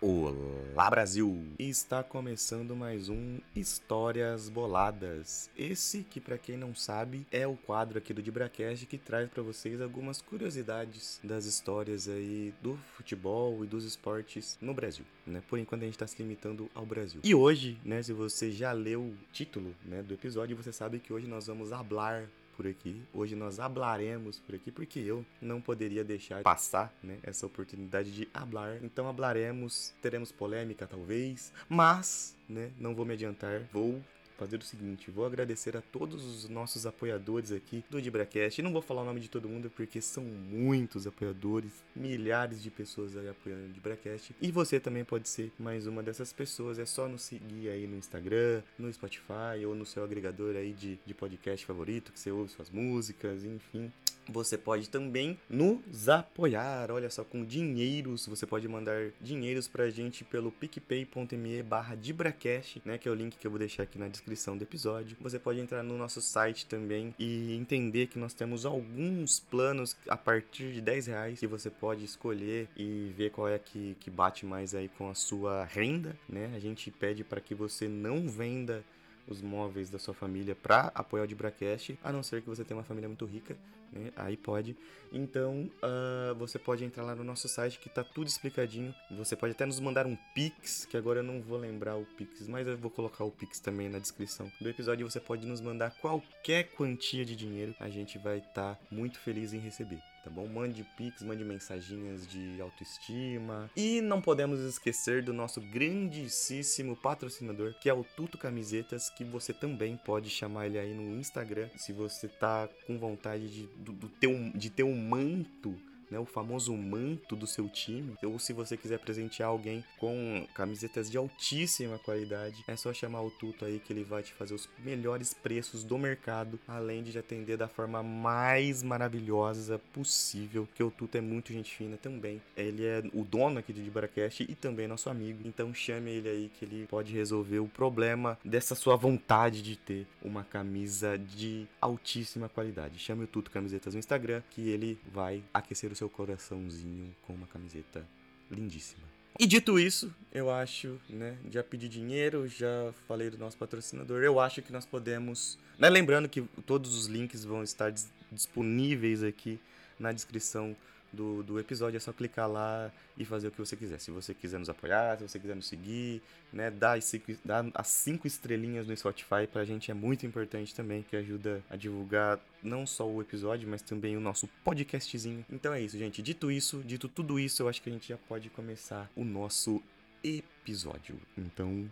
Olá Brasil! Está começando mais um Histórias Boladas. Esse que para quem não sabe é o quadro aqui do Dibracast que traz para vocês algumas curiosidades das histórias aí do futebol e dos esportes no Brasil, né? Por enquanto a gente está se limitando ao Brasil. E hoje, né, se você já leu o título, né, do episódio, você sabe que hoje nós vamos hablar por aqui. Hoje nós hablaremos por aqui porque eu não poderia deixar passar, né, essa oportunidade de hablar. Então hablaremos, teremos polêmica talvez, mas, né, não vou me adiantar. Vou fazer o seguinte: vou agradecer a todos os nossos apoiadores aqui do DibraCast. Não vou falar o nome de todo mundo porque são muitos apoiadores, milhares de pessoas aí apoiando o DibraCast. E você também pode ser mais uma dessas pessoas. É só nos seguir aí no Instagram, no Spotify ou no seu agregador aí de, de podcast favorito, que você ouve suas músicas, enfim. Você pode também nos apoiar, olha só, com dinheiros. Você pode mandar dinheiros pra gente pelo picpay.me barra Dibracast, né? Que é o link que eu vou deixar aqui na descrição do episódio. Você pode entrar no nosso site também e entender que nós temos alguns planos a partir de 10 reais que você pode escolher e ver qual é que, que bate mais aí com a sua renda, né? A gente pede para que você não venda os móveis da sua família para apoiar o Dibracast, a não ser que você tenha uma família muito rica, né? Aí pode. Então, uh, você pode entrar lá no nosso site que tá tudo explicadinho. Você pode até nos mandar um Pix, que agora eu não vou lembrar o Pix, mas eu vou colocar o Pix também na descrição do episódio. Você pode nos mandar qualquer quantia de dinheiro, a gente vai estar tá muito feliz em receber tá bom? Mande pics, mande mensaginhas de autoestima. E não podemos esquecer do nosso grandíssimo patrocinador, que é o Tuto Camisetas, que você também pode chamar ele aí no Instagram, se você tá com vontade de, do, do ter, um, de ter um manto né, o famoso manto do seu time, ou se você quiser presentear alguém com camisetas de altíssima qualidade, é só chamar o Tuto aí que ele vai te fazer os melhores preços do mercado, além de te atender da forma mais maravilhosa possível, que o Tuto é muito gente fina também. Ele é o dono aqui do Dibaracast e também nosso amigo, então chame ele aí que ele pode resolver o problema dessa sua vontade de ter uma camisa de altíssima qualidade. Chame o Tuto Camisetas no Instagram que ele vai aquecer o seu coraçãozinho com uma camiseta lindíssima. E dito isso, eu acho, né, já pedi dinheiro, já falei do nosso patrocinador, eu acho que nós podemos, né, lembrando que todos os links vão estar disponíveis aqui na descrição do, do episódio, é só clicar lá e fazer o que você quiser. Se você quiser nos apoiar, se você quiser nos seguir, né, dá as cinco, dá as cinco estrelinhas no Spotify pra gente é muito importante também, que ajuda a divulgar não só o episódio, mas também o nosso podcastzinho. Então é isso, gente. Dito isso, dito tudo isso, eu acho que a gente já pode começar o nosso episódio. Então,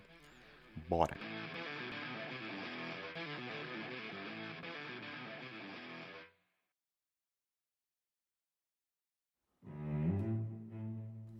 bora!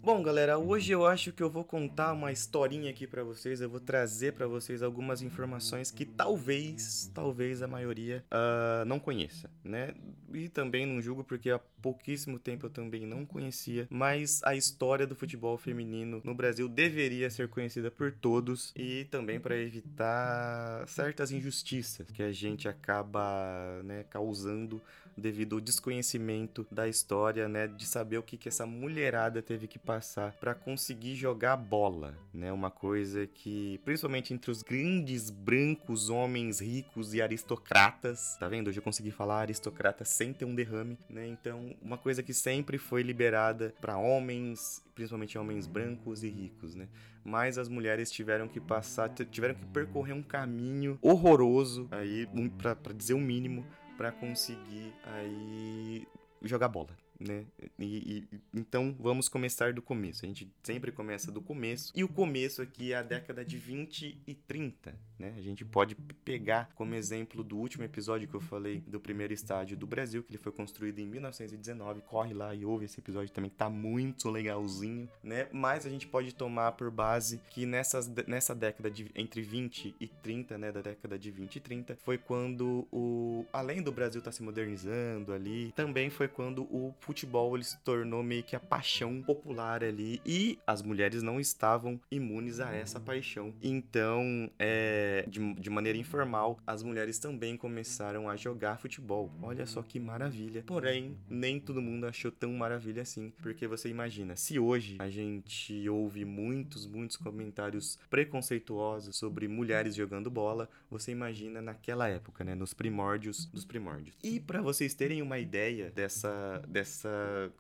Bom, galera, hoje eu acho que eu vou contar uma historinha aqui para vocês. Eu vou trazer para vocês algumas informações que talvez, talvez a maioria uh, não conheça, né? E também não julgo porque há pouquíssimo tempo eu também não conhecia. Mas a história do futebol feminino no Brasil deveria ser conhecida por todos e também para evitar certas injustiças que a gente acaba, né, causando devido ao desconhecimento da história, né, de saber o que que essa mulherada teve que passar para conseguir jogar bola, né? Uma coisa que, principalmente entre os grandes brancos homens ricos e aristocratas, tá vendo? Hoje eu consegui falar aristocrata sem ter um derrame, né? Então, uma coisa que sempre foi liberada para homens, principalmente homens brancos e ricos, né? Mas as mulheres tiveram que passar, tiveram que percorrer um caminho horroroso aí, um, para dizer o mínimo, para conseguir aí jogar bola, né? E, e, então vamos começar do começo. A gente sempre começa do começo. E o começo aqui é a década de 20 e 30, né? A gente pode pegar como exemplo do último episódio que eu falei do primeiro estádio do Brasil, que ele foi construído em 1919. Corre lá e ouve esse episódio também, que tá muito legalzinho, né? Mas a gente pode tomar por base que nessas, nessa década de entre 20 e 30, né? Da década de 20 e 30, foi quando o. Além do Brasil estar tá se modernizando ali, também foi quando o futebol ele se tornou meio que a paixão popular ali e as mulheres não estavam imunes a essa paixão. Então, é, de, de maneira informal, as mulheres também começaram a jogar futebol. Olha só que maravilha. Porém, nem todo mundo achou tão maravilha assim, porque você imagina, se hoje a gente ouve muitos, muitos comentários preconceituosos sobre mulheres jogando bola, você imagina naquela época, né, nos primórdios dos primórdios. E para vocês terem uma ideia dessa dessa,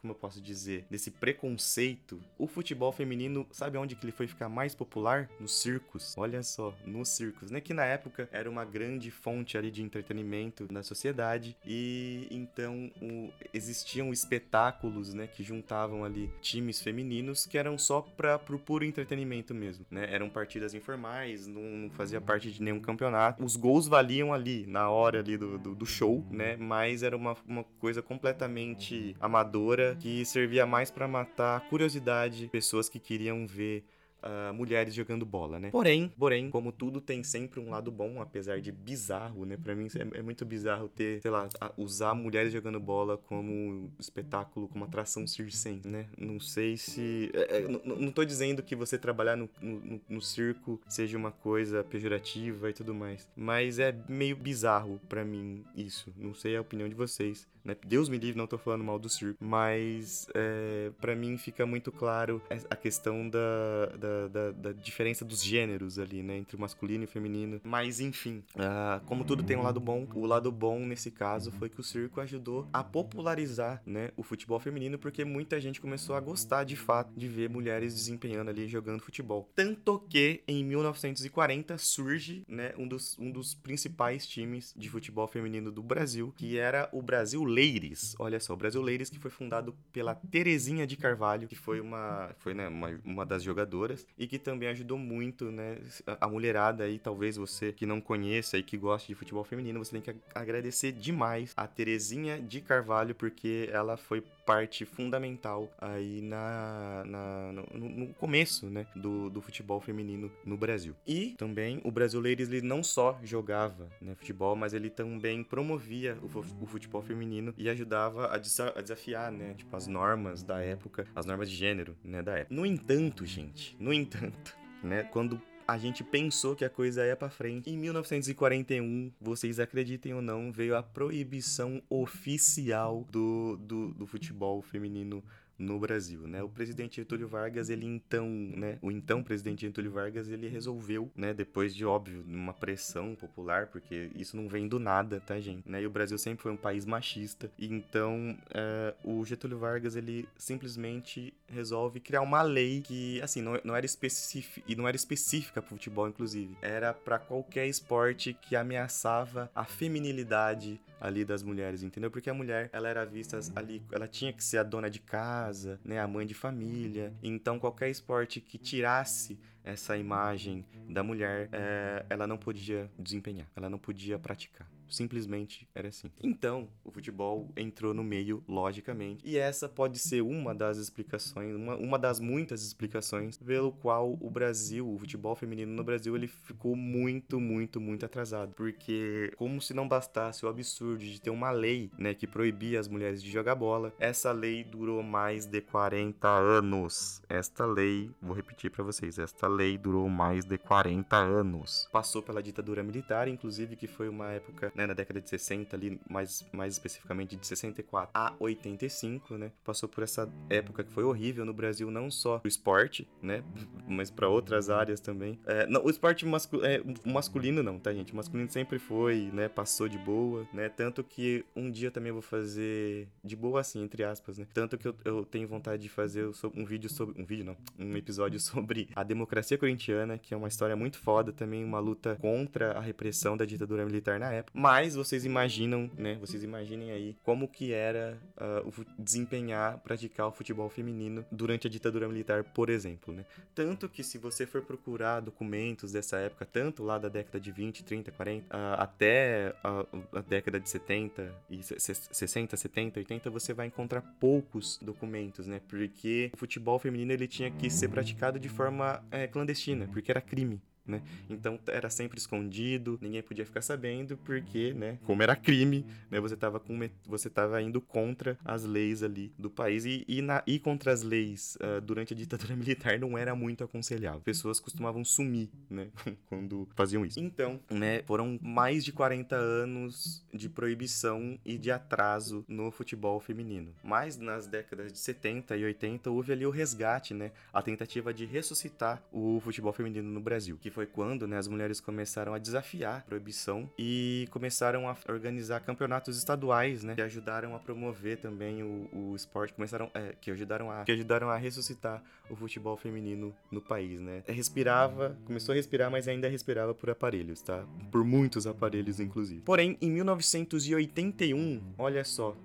como eu posso dizer, desse preconceito, o futebol feminino, sabe onde que ele foi ficar mais popular? Nos circos. Olha só, nos circos, né, que na época era uma grande fonte ali de entretenimento na sociedade e então o, existiam espetáculos, né, que juntavam ali times femininos que eram só para pro puro entretenimento mesmo, né? Eram partidas informais, não, não, fazia parte de nenhum campeonato. Os gols valiam ali na hora ali do, do, do show, né? Mas era uma, uma coisa completamente amadora que servia mais para matar a curiosidade, pessoas que queriam ver uh, mulheres jogando bola, né? Porém, porém, como tudo tem sempre um lado bom, apesar de bizarro, né? Pra mim é, é muito bizarro ter, sei lá, usar mulheres jogando bola como espetáculo, como atração circense, né? Não sei se. É, é, não, tô dizendo que você trabalhar no, no, no circo seja uma coisa pejorativa e tudo mais, mas é meio bizarro para mim isso. Não sei a opinião de vocês né? Deus me livre, não tô falando mal do circo, mas é, para mim fica muito claro a questão da, da, da, da, diferença dos gêneros ali, né? Entre o masculino e o feminino. Mas enfim, uh, como tudo tem um lado bom, o lado bom nesse caso foi que o circo ajudou a popularizar, né? O futebol feminino, porque muita gente começou a gostar de fato de ver mulheres desempenhando ali jogando futebol. Tanto que em 1940 surge, né? Um dos, um dos principais times de futebol feminino do Brasil, que era o Brasil Leires. Olha só, o Brasil Leires que foi fundado pela Terezinha de Carvalho, que foi uma, foi, né, uma, uma das jogadoras e que também ajudou muito, né, a mulherada aí, talvez você que não conheça e que gosta de futebol feminino, você tem que agradecer demais a Terezinha de Carvalho porque ela foi parte fundamental aí na, na no, no, começo, né, do, do futebol feminino no Brasil. E também o brasileiro ele não só jogava, né, futebol, mas ele também promovia o, o futebol feminino e ajudava a, desa a, desafiar, né, tipo as normas da época, as normas de gênero, né, da época. No entanto, gente, no entanto, né, quando a gente pensou que a coisa ia para frente. Em 1941, vocês acreditem ou não, veio a proibição oficial do, do, do futebol feminino no Brasil, né? O presidente Getúlio Vargas, ele então, né, o então presidente Getúlio Vargas, ele resolveu, né, depois de óbvio, uma pressão popular, porque isso não vem do nada, tá, gente? Né? E o Brasil sempre foi um país machista, e então é, o Getúlio Vargas, ele simplesmente resolve criar uma lei que, assim, não, não era específica e não era específica para futebol, inclusive, era para qualquer esporte que ameaçava a feminilidade ali das mulheres, entendeu? Porque a mulher, ela era vista ali, ela tinha que ser a dona de casa, né, a mãe de família. Então qualquer esporte que tirasse essa imagem da mulher, é, ela não podia desempenhar, ela não podia praticar. Simplesmente era assim. Então, o futebol entrou no meio, logicamente. E essa pode ser uma das explicações, uma, uma das muitas explicações pelo qual o Brasil, o futebol feminino no Brasil, ele ficou muito, muito, muito atrasado. Porque, como se não bastasse o absurdo de ter uma lei, né, que proibia as mulheres de jogar bola, essa lei durou mais de 40 anos. Esta lei, vou repetir para vocês, esta lei durou mais de 40 anos. Passou pela ditadura militar, inclusive, que foi uma época né, na década de 60 ali, mais, mais especificamente de 64 a 85, né, passou por essa época que foi horrível no Brasil, não só o esporte, né, mas para outras áreas também. É, não, o esporte mascu é, masculino não, tá, gente? O masculino sempre foi, né, passou de boa, né, tanto que um dia também eu vou fazer de boa assim, entre aspas, né, tanto que eu, eu tenho vontade de fazer um vídeo sobre, um vídeo não, um episódio sobre a democracia corintiana, que é uma história muito foda, também uma luta contra a repressão da ditadura militar na época, mas vocês imaginam, né? Vocês imaginem aí como que era uh, o desempenhar, praticar o futebol feminino durante a ditadura militar, por exemplo, né? Tanto que se você for procurar documentos dessa época, tanto lá da década de 20, 30, 40, uh, até a, a, década de 70 e 60, 70, 80, você vai encontrar poucos documentos, né? Porque o futebol feminino ele tinha que ser praticado de forma é, clandestina, porque era crime né? Então era sempre escondido, ninguém podia ficar sabendo, porque, né, como era crime, né, você estava com você tava indo contra as leis ali do país e, e, na, e contra as leis uh, durante a ditadura militar não era muito aconselhável. Pessoas costumavam sumir, né, quando faziam isso. Então, né, foram mais de 40 anos de proibição e de atraso no futebol feminino. Mas nas décadas de 70 e 80 houve ali o resgate, né, a tentativa de ressuscitar o futebol feminino no Brasil, que foi quando, né, as mulheres começaram a desafiar a proibição e começaram a organizar campeonatos estaduais, né, que ajudaram a promover também o, o esporte, começaram, é, que ajudaram a, que ajudaram a ressuscitar o futebol feminino no país, né. Respirava, começou a respirar, mas ainda respirava por aparelhos, tá? Por muitos aparelhos, inclusive. Porém, em 1981, olha só,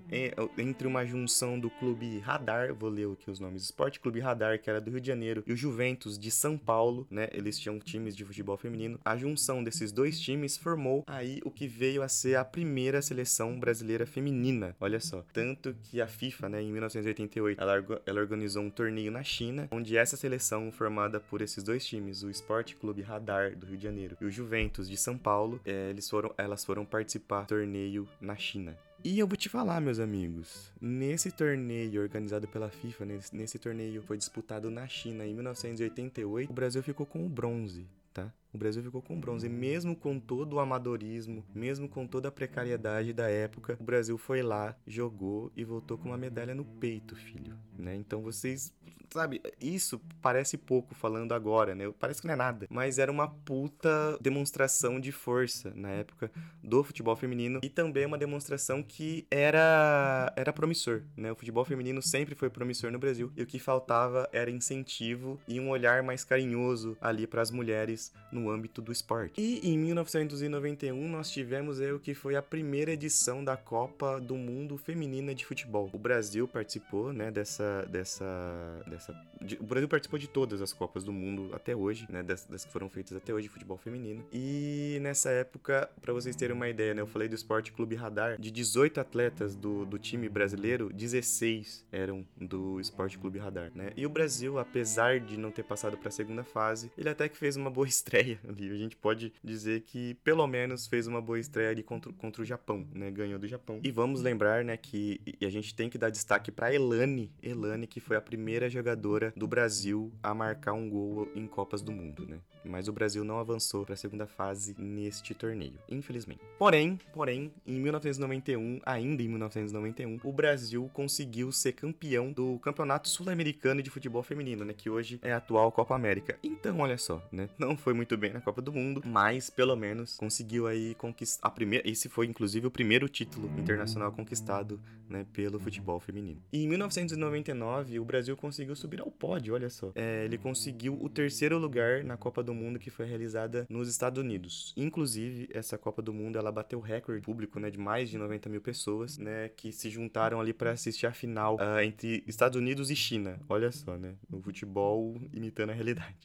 entre uma junção do clube Radar, vou ler aqui os nomes, Esporte Clube Radar, que era do Rio de Janeiro, e o Juventus de São Paulo, né? Eles tinham times de futebol feminino. A junção desses dois times formou aí o que veio a ser a primeira seleção brasileira feminina. Olha só, tanto que a FIFA, né, em 1988, ela, ela organizou um torneio na China, onde essa seleção formada por esses dois times, o Esporte Clube Radar do Rio de Janeiro e o Juventus de São Paulo, é, eles foram, elas foram participar do torneio na China. E eu vou te falar, meus amigos, nesse torneio organizado pela FIFA, nesse, nesse torneio foi disputado na China em 1988, o Brasil ficou com o bronze, tá? O Brasil ficou com bronze, mesmo com todo o amadorismo, mesmo com toda a precariedade da época, o Brasil foi lá, jogou e voltou com uma medalha no peito, filho, né? Então vocês sabe, isso parece pouco falando agora, né? Parece que não é nada. Mas era uma puta demonstração de força na época do futebol feminino e também uma demonstração que era, era promissor, né? O futebol feminino sempre foi promissor no Brasil e o que faltava era incentivo e um olhar mais carinhoso ali para as mulheres no âmbito do esporte. E em 1991 nós tivemos o que foi a primeira edição da Copa do Mundo Feminina de Futebol. O Brasil participou, né, dessa, dessa, dessa essa. O Brasil participou de todas as Copas do Mundo até hoje, né? Das, das que foram feitas até hoje de futebol feminino. E nessa época, para vocês terem uma ideia, né? Eu falei do Esporte Clube Radar. De 18 atletas do, do time brasileiro, 16 eram do Esporte Clube Radar, né? E o Brasil, apesar de não ter passado para a segunda fase, ele até que fez uma boa estreia ali. A gente pode dizer que pelo menos fez uma boa estreia ali contra, contra o Japão, né? Ganhou do Japão. E vamos lembrar, né, que a gente tem que dar destaque para Elane, Elane que foi a primeira jogadora do Brasil a marcar um gol em Copas do Mundo, né? Mas o Brasil não avançou para a segunda fase neste torneio, infelizmente. Porém, porém, em 1991, ainda em 1991, o Brasil conseguiu ser campeão do Campeonato Sul-Americano de Futebol Feminino, né, que hoje é a atual Copa América. Então, olha só, né? Não foi muito bem na Copa do Mundo, mas pelo menos conseguiu aí conquistar a primeira, esse foi inclusive o primeiro título internacional conquistado, né, pelo futebol feminino. E em 1999, o Brasil conseguiu subir ao pódio, olha só. É, ele conseguiu o terceiro lugar na Copa do Mundo que foi realizada nos Estados Unidos. Inclusive, essa Copa do Mundo ela bateu recorde público, né, de mais de 90 mil pessoas, né, que se juntaram ali para assistir a final uh, entre Estados Unidos e China. Olha só, né, o futebol imitando a realidade.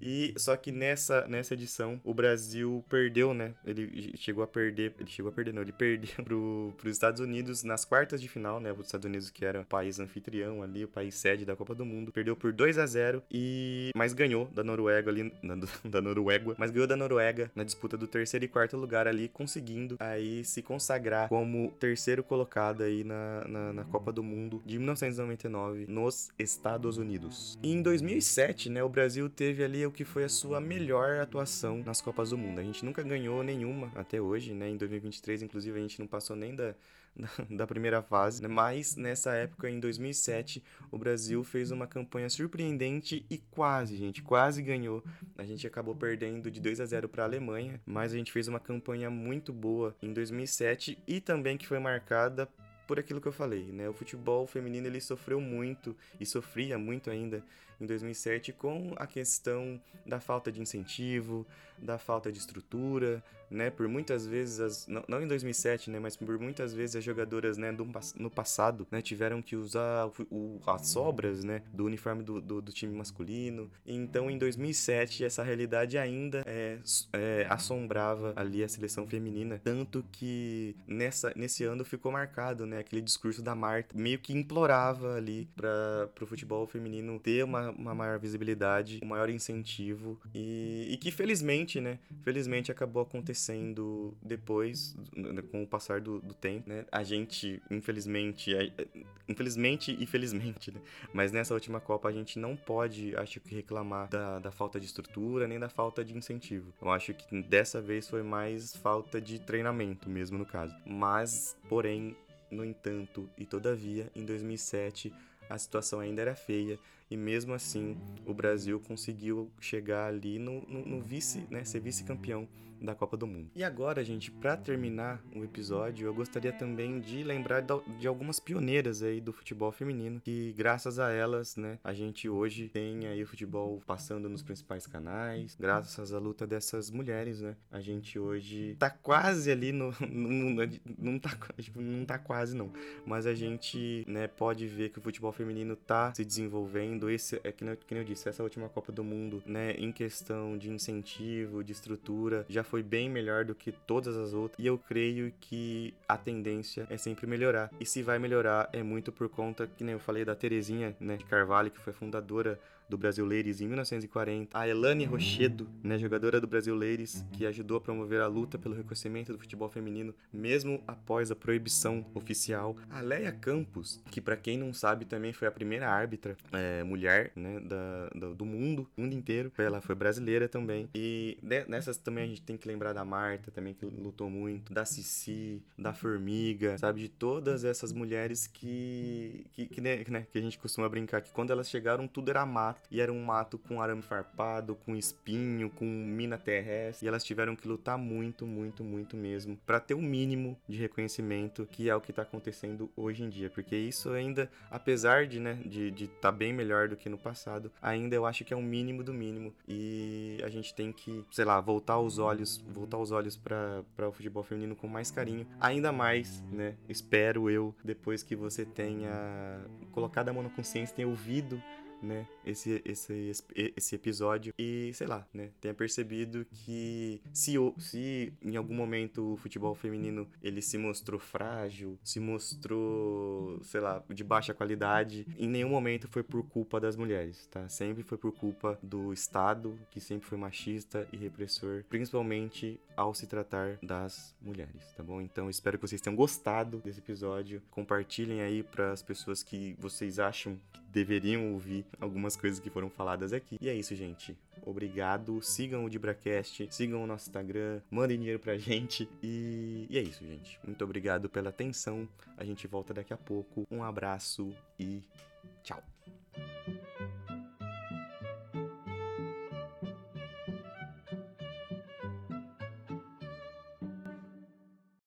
E só que nessa nessa edição o Brasil perdeu, né? Ele chegou a perder, ele chegou a perder, não, ele perdeu pro, pros Estados Unidos nas quartas de final, né? Os Estados Unidos que era o país anfitrião ali, o país sede da Copa do Mundo mundo. Perdeu por 2 a 0 e mas ganhou da Noruega ali na, da Noruega, mas ganhou da Noruega na disputa do terceiro e quarto lugar ali, conseguindo aí se consagrar como terceiro colocado aí na, na, na Copa do Mundo de 1999 nos Estados Unidos. E em 2007, né, o Brasil teve ali o que foi a sua melhor atuação nas Copas do Mundo. A gente nunca ganhou nenhuma até hoje, né? Em 2023, inclusive, a gente não passou nem da da primeira fase, né? mas nessa época, em 2007, o Brasil fez uma campanha surpreendente e quase, gente, quase ganhou. A gente acabou perdendo de 2 a 0 para a Alemanha, mas a gente fez uma campanha muito boa em 2007 e também que foi marcada por aquilo que eu falei, né? O futebol feminino ele sofreu muito e sofria muito ainda em 2007 com a questão da falta de incentivo, da falta de estrutura, né, por muitas vezes, as, não, não, em 2007, né, mas por muitas vezes as jogadoras, né, do, no passado, né, tiveram que usar o, o, as sobras, né, do uniforme do, do, do, time masculino. Então, em 2007, essa realidade ainda é, é, assombrava ali a seleção feminina, tanto que nessa, nesse ano ficou marcado, né, aquele discurso da Marta, meio que implorava ali para o futebol feminino ter uma, uma maior visibilidade, um maior incentivo e, e que felizmente, né, felizmente acabou acontecendo depois, com o passar do, do tempo, né, a gente, infelizmente, infelizmente e felizmente, né, mas nessa última Copa a gente não pode, acho que, reclamar da, da falta de estrutura nem da falta de incentivo. Eu acho que dessa vez foi mais falta de treinamento mesmo, no caso. Mas, porém, no entanto e todavia, em 2007 a situação ainda era feia e mesmo assim o Brasil conseguiu chegar ali no, no, no vice, né, ser vice-campeão da Copa do Mundo. E agora, gente, para terminar o episódio, eu gostaria também de lembrar de algumas pioneiras aí do futebol feminino, que graças a elas, né, a gente hoje tem aí o futebol passando nos principais canais, graças à luta dessas mulheres, né, a gente hoje tá quase ali no, não tá tipo, não tá quase não, mas a gente, né, pode ver que o futebol feminino tá se desenvolvendo, esse é que, que eu disse, essa última Copa do Mundo, né, em questão de incentivo, de estrutura, já foi bem melhor do que todas as outras e eu creio que a tendência é sempre melhorar. E se vai melhorar é muito por conta, que nem eu falei da Terezinha, né, de Carvalho, que foi fundadora do Brasil em 1940, a Elane Rochedo, né, jogadora do Brasil Ladies, que ajudou a promover a luta pelo reconhecimento do futebol feminino, mesmo após a proibição oficial, a Leia Campos, que para quem não sabe também foi a primeira árbitra é, mulher né, da, do, do mundo, mundo inteiro, ela foi brasileira também, e nessas também a gente tem que lembrar da Marta, também que lutou muito, da Cici, da Formiga, sabe, de todas essas mulheres que, que, que, né, que a gente costuma brincar que quando elas chegaram tudo era mato, e era um mato com arame farpado, com espinho, com mina terrestre, e elas tiveram que lutar muito, muito, muito mesmo para ter o um mínimo de reconhecimento que é o que está acontecendo hoje em dia, porque isso ainda, apesar de, né, de estar tá bem melhor do que no passado, ainda eu acho que é o mínimo do mínimo. E a gente tem que, sei lá, voltar os olhos, voltar os olhos para o futebol feminino com mais carinho, ainda mais, né? Espero eu depois que você tenha colocado a mão na consciência, tenha ouvido né, esse, esse, esse episódio e, sei lá, né, tenha percebido que se, se em algum momento o futebol feminino ele se mostrou frágil, se mostrou, sei lá, de baixa qualidade, em nenhum momento foi por culpa das mulheres, tá? Sempre foi por culpa do Estado, que sempre foi machista e repressor, principalmente ao se tratar das mulheres, tá bom? Então espero que vocês tenham gostado desse episódio. Compartilhem aí para as pessoas que vocês acham que deveriam ouvir algumas coisas que foram faladas aqui. E é isso, gente. Obrigado. Sigam o DibraCast, sigam o nosso Instagram, mandem dinheiro pra gente. E, e é isso, gente. Muito obrigado pela atenção. A gente volta daqui a pouco. Um abraço e tchau.